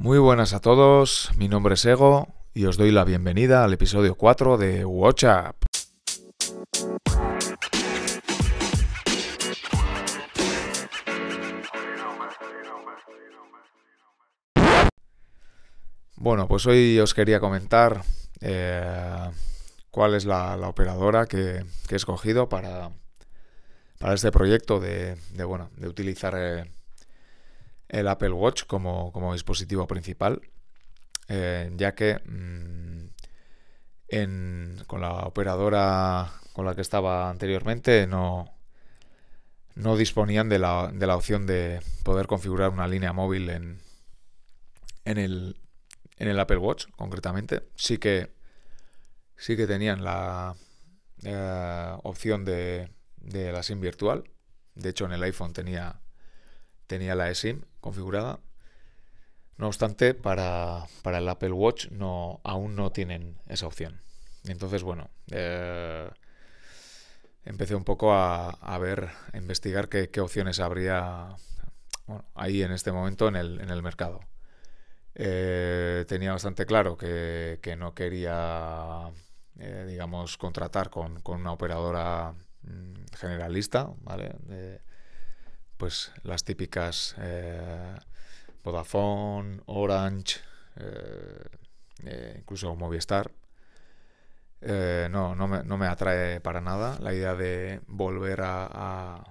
Muy buenas a todos, mi nombre es Ego y os doy la bienvenida al episodio 4 de Watch Up. Bueno, pues hoy os quería comentar eh, cuál es la, operadora que, he escogido para, para este proyecto de, bueno, de utilizar eh, el Apple Watch como, dispositivo principal, eh, ya que mm, con la operadora con la que estaba anteriormente no, no disponían de la, de la opción de poder configurar una línea móvil en, en, el, en el Apple Watch, concretamente. Sí que, sí que tenían la eh, opción de, de la SIM virtual. De hecho, en el iPhone tenía, tenía la eSIM configurada. No obstante, para, el Apple Watch no, aún no tienen esa opción. Entonces, bueno, eh, empecé un poco a, ver, a investigar qué, opciones habría ahí en este momento en el, en el mercado. Eh, tenía bastante claro que, no quería, eh, digamos, contratar con, una operadora mm, generalista, ¿vale? Pues las típicas eh, Vodafone, Orange, incluso Movistar. no, no me, no me, atrae para nada la idea de volver a,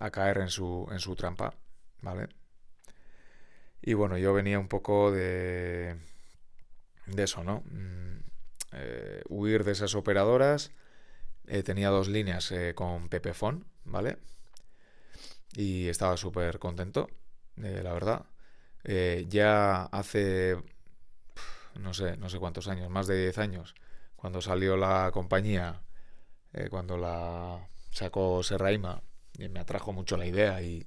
a caer en su, en su trampa, ¿vale? Y bueno, yo venía un poco de, de eso, ¿no? Mm, eh, huir de esas operadoras. Eh, tenía dos líneas eh, con Pepefon, ¿vale? Y estaba súper contento, la verdad. ya hace, no sé, no sé cuántos años, más de 10 años, cuando salió la compañía, cuando la sacó Serraima, me atrajo mucho la idea y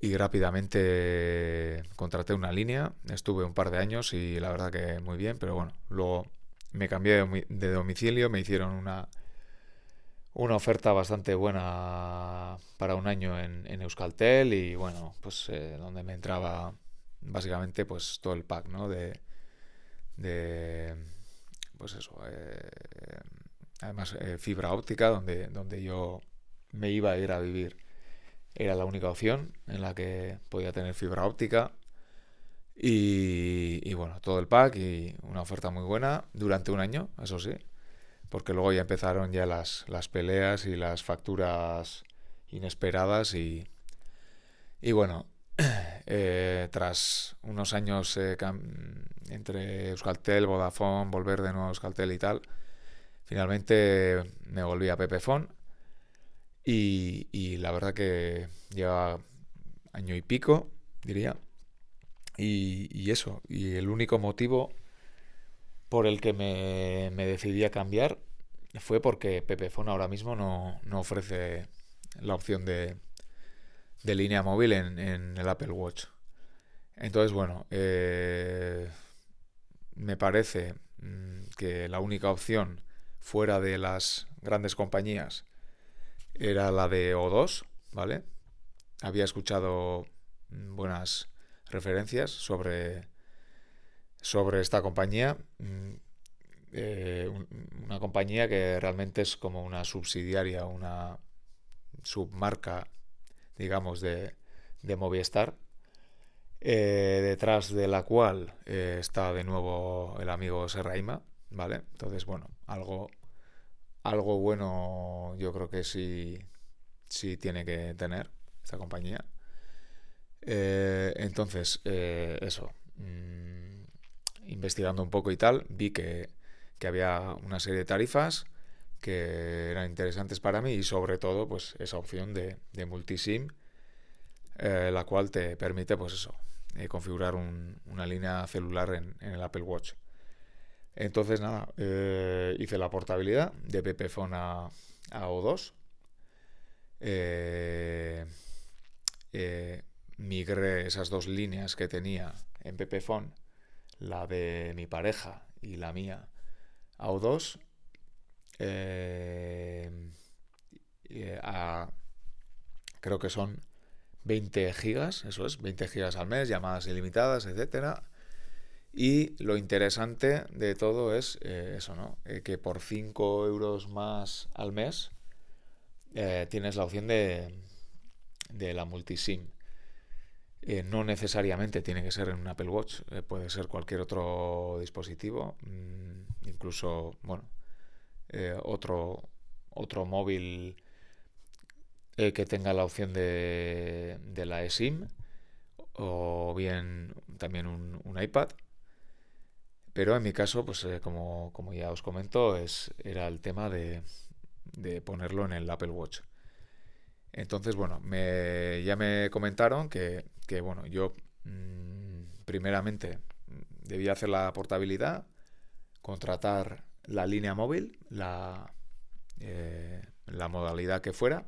y rápidamente contraté una línea. Estuve un par de años y la verdad que muy bien, pero bueno, luego me cambié de domicilio, me hicieron una, una oferta bastante buena para un año en, Euskaltel y bueno, pues eh, donde me entraba básicamente pues todo el pack, ¿no? De, de pues eso, eh, además eh, fibra óptica donde, donde yo me iba a ir a vivir era la única opción en la que podía tener fibra óptica. Y, bueno, todo el pack y una oferta muy buena durante un año, eso sí. Porque luego ya empezaron ya las, las peleas y las facturas inesperadas y, y bueno, eh, tras unos años eh, entre Euskaltel, Vodafone, volver de nuevo a Euskaltel y tal, finalmente me volví a Pepefon y, la verdad que lleva año y pico, diría. Y, eso, y el único motivo por el que me, decidí a cambiar fue porque Pepefone ahora mismo no, ofrece la opción de, de línea móvil en, el Apple Watch. Entonces, bueno, eh, me parece mm, que la única opción fuera de las grandes compañías era la de O2, ¿vale? Había escuchado buenas referencias sobre, sobre esta compañía. Mm, eh, una compañía que realmente es como una subsidiaria, una submarca, digamos, de, de Movistar, eh, detrás de la cual eh, está de nuevo el amigo Serraima, ¿vale? Entonces, bueno, algo algo bueno yo creo que sí, sí tiene que tener esta compañía. Entonces, eso, mm, investigando un poco y tal, vi que, había una serie de tarifas que eran interesantes para mí y sobre todo pues esa opción de, multisim, eh, la cual te permite pues eso, configurar una línea celular en el Apple Watch. Entonces, nada, eh, hice la portabilidad de Pepefone a, O2. Eh, eh, migré esas dos líneas que tenía en Pepefone, la de mi pareja y la mía, a O2. creo que son 20 gigas, eso es, 20 gigas al mes, llamadas ilimitadas, etcétera. Y lo interesante de todo es eh, eso, ¿no? Eh, que por 5 euros más al mes eh, tienes la opción de, de la multisim. No necesariamente tiene que ser en un Apple Watch, puede ser cualquier otro dispositivo, mm, incluso, bueno, otro, otro móvil que tenga la opción de, de la eSIM o bien también un, un iPad. Pero en mi caso, pues eh, como, ya os comento, es, era el tema de, ponerlo en el Apple Watch. Entonces, bueno, me, ya me comentaron que, bueno, yo mm, primeramente debía hacer la portabilidad, contratar la línea móvil, la, eh, modalidad que fuera,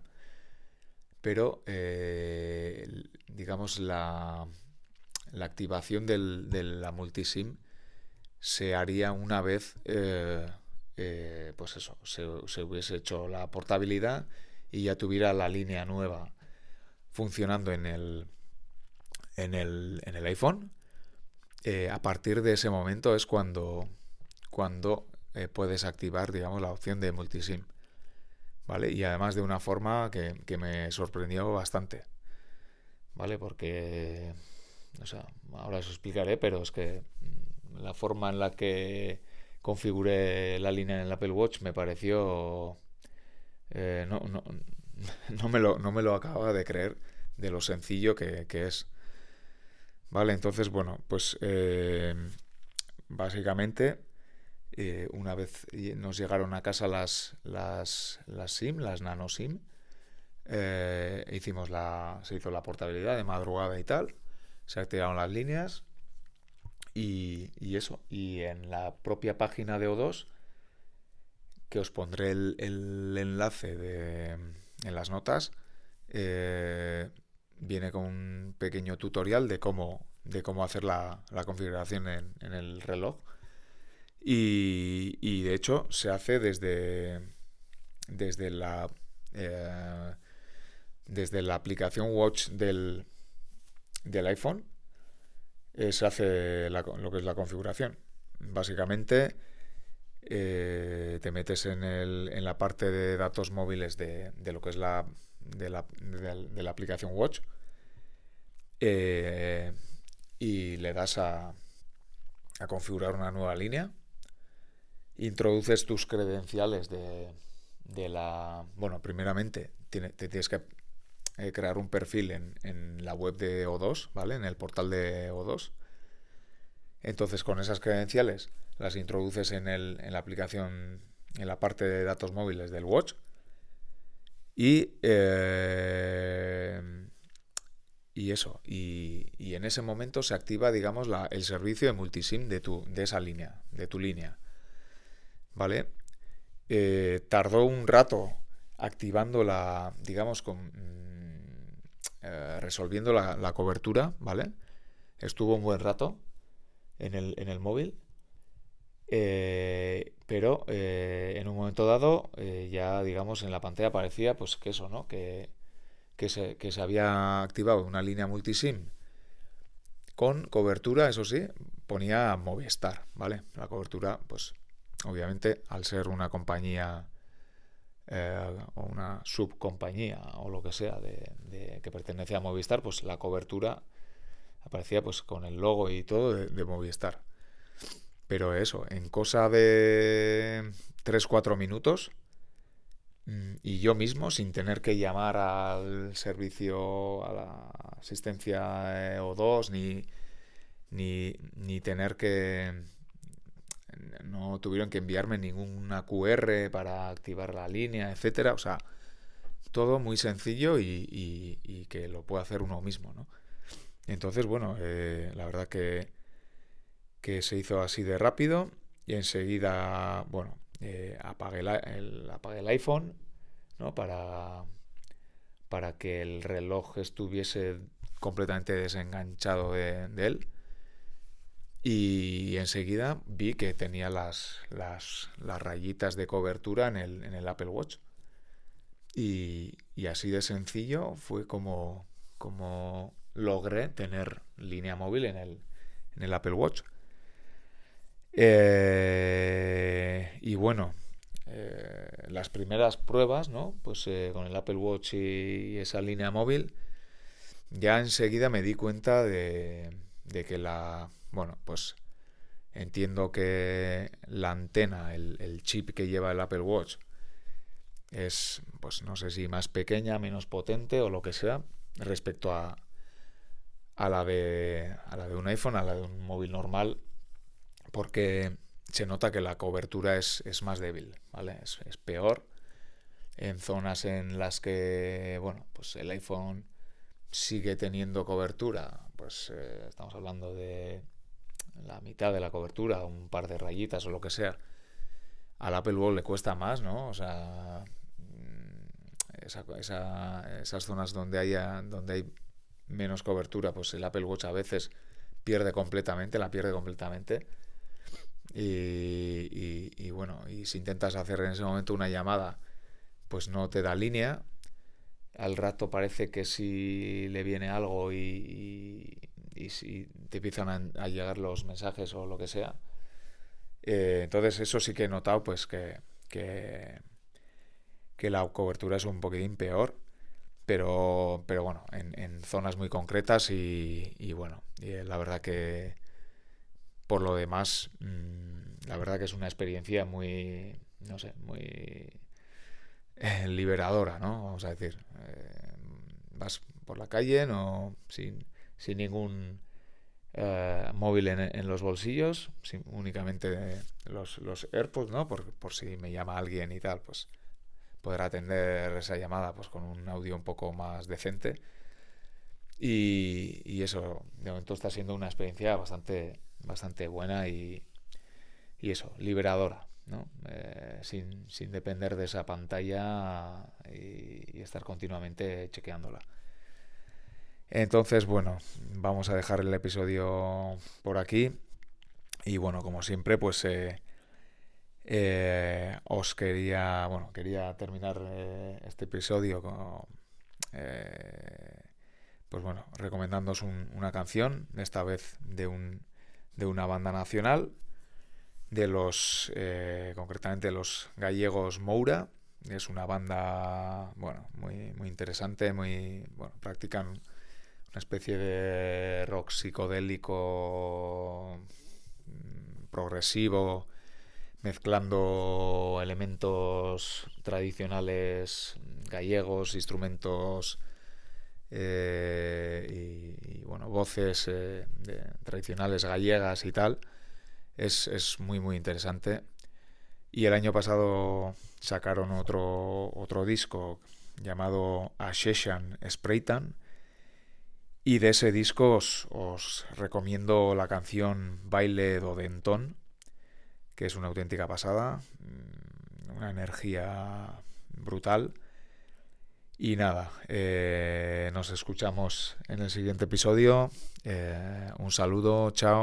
pero eh, digamos la, la activación de la multisim se haría una vez, eh, pues eso, se, hubiese hecho la portabilidad y ya tuviera la línea nueva funcionando en el, en el, en el iPhone. Eh, a partir de ese momento es cuando, cuando puedes activar, digamos, la opción de multisim. ¿Vale? Y además de una forma que, que me sorprendió bastante. ¿Vale? Porque, ahora os explicaré, pero es que la forma en la que configuré la línea en el Apple Watch me pareció... Eh, no, no, no, me lo, no me lo acababa de creer de lo sencillo que, es. Vale, entonces, bueno, pues eh, básicamente eh, una vez nos llegaron a casa las, las, las SIM, las nano SIM, hicimos la, se hizo la portabilidad de madrugada y tal, se activaron las líneas, y, eso, y en la propia página de O2, que os pondré el, enlace de, en las notas, eh, viene con un pequeño tutorial de cómo, de cómo hacer la, configuración en, el reloj. Y, de hecho se hace desde, desde la eh, desde la aplicación Watch del, del iPhone eh, se hace lo que es la configuración. Básicamente eh, te metes en, el, en, la parte de datos móviles de, lo que es la de la, de la aplicación Watch eh, y le das a, a, configurar una nueva línea. Introduces tus credenciales de, de la... Bueno, primeramente te tienes que eh, crear un perfil en, la web de O2, ¿vale? En el portal de O2. Entonces, con esas credenciales las introduces en, el, en la aplicación, en la parte de datos móviles del Watch. Y, eh, y eso, y, en ese momento se activa, digamos, el servicio de multisim de, tu, de esa línea, de tu línea. ¿Vale? Eh, tardó un rato activando la, digamos, con, eh, resolviendo la, cobertura, ¿vale? Estuvo un buen rato en el, en el móvil. Eh, pero eh, en un momento dado ya digamos en la pantalla aparecía pues que eso no que, que, se, que se había activado una línea multisim con cobertura eso sí ponía Movistar vale la cobertura pues obviamente al ser una compañía eh, o una subcompañía o lo que sea de, que pertenece a Movistar, pues la cobertura aparecía pues con el logo y todo de, Movistar. Pero eso, en cosa de 3-4 minutos mm, y yo mismo, sin tener que llamar al servicio, a la asistencia O2, ni, ni, ni tener que no tuvieron que enviarme ninguna QR para activar la línea, etcétera. O sea, todo muy sencillo y, que lo puede hacer uno mismo, ¿no? Entonces, bueno, eh, la verdad que, que se hizo así de rápido y enseguida, bueno, eh, apagué, el, apagué el iPhone, ¿no? Para, para que el reloj estuviese completamente desenganchado de él y enseguida vi que tenía las, las, rayitas de cobertura en el, Apple Watch. Y, así de sencillo fue como, cómo logré tener línea móvil en el, en el Apple Watch. Eh, y bueno, eh, las primeras pruebas, ¿no? Pues eh, con el Apple Watch y, esa línea móvil, ya enseguida me di cuenta de, que la, bueno, pues entiendo que la antena, el, chip que lleva el Apple Watch, es, pues no sé si más pequeña, menos potente o lo que sea, respecto a, a, la, de, a la de un iPhone, a la de un móvil normal, porque se nota que la cobertura es, más débil, ¿vale? Es, peor en zonas en las que, bueno, pues el iPhone sigue teniendo cobertura, pues eh, estamos hablando de la mitad de la cobertura, un par de rayitas o lo que sea. Al Apple Watch le cuesta más, ¿no? O sea, mm, esas zonas donde haya, donde hay menos cobertura, pues el Apple Watch a veces pierde completamente, la pierde completamente. Y, bueno, y si intentas hacer en ese momento una llamada, pues no te da línea. Al rato parece que si le viene algo y, si te empiezan a, llegar los mensajes o lo que sea. Eh, entonces eso sí que he notado pues que, que, que la cobertura es un poquitín peor pero, pero bueno, en, zonas muy concretas y, bueno, la verdad que por lo demás, mm, la verdad que es una experiencia muy, no sé, muy eh, liberadora, ¿no? Vamos a decir, eh, vas por la calle no sin, sin ningún móvil en, los bolsillos, únicamente los, los AirPods, ¿no? Por, por si me llama alguien y tal, pues poder atender esa llamada pues con un audio un poco más decente. Y, eso, de momento está siendo una experiencia bastante, bastante buena y, eso, liberadora, ¿no? Eh, sin, depender de esa pantalla y, estar continuamente chequeándola. Entonces, bueno, vamos a dejar el episodio por aquí. Y bueno, como siempre, pues eh, eh, os quería, bueno, quería terminar este episodio con, pues bueno, recomendándoos una canción, esta vez de, un, de una banda nacional, de los, concretamente los gallegos Moura. Es una banda, bueno, muy, muy interesante, muy, bueno, practican una especie de rock psicodélico mm, progresivo mezclando elementos tradicionales gallegos, instrumentos eh, y, bueno, voces eh, tradicionales gallegas y tal. Es, muy muy interesante. Y el año pasado sacaron otro, otro disco llamado Asheshan Spraytan. Y de ese disco os, os recomiendo la canción Baile do Dentón que es una auténtica pasada, mm, una energía brutal. Y nada, eh, nos escuchamos en el siguiente episodio. Eh, un saludo, chao.